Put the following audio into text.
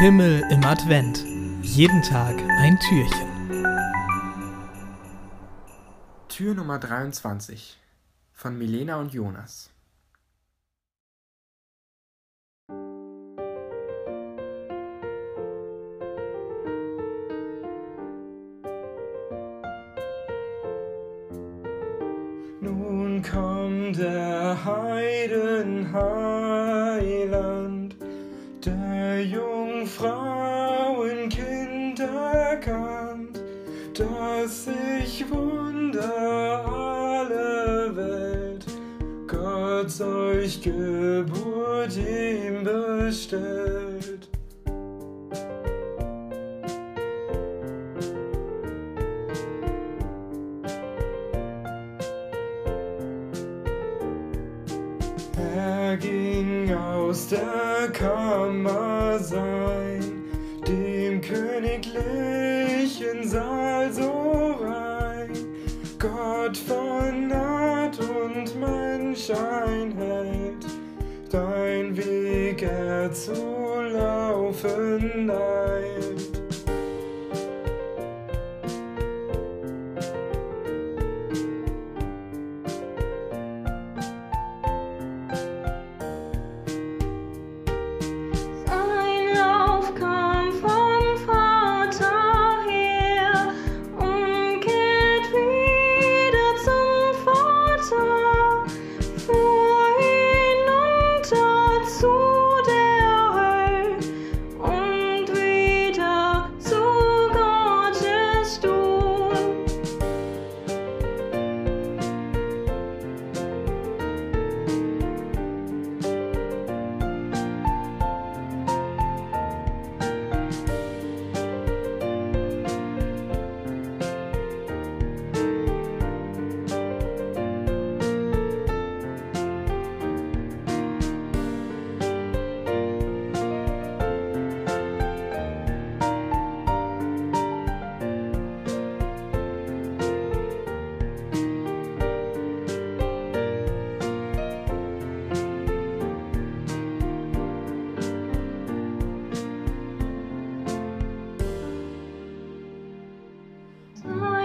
Himmel im Advent. Jeden Tag ein Türchen. Tür Nummer 23 von Milena und Jonas. Nun kommt der Heidenheiland, der Jungfrauenkind erkannt, dass sich wunder alle Welt, Gott euch Geburt ihm bestellt. Er ging aus der Kammer Saal so rein. Gott von Art und Mensch dein Weg er zu laufen. Ein. time.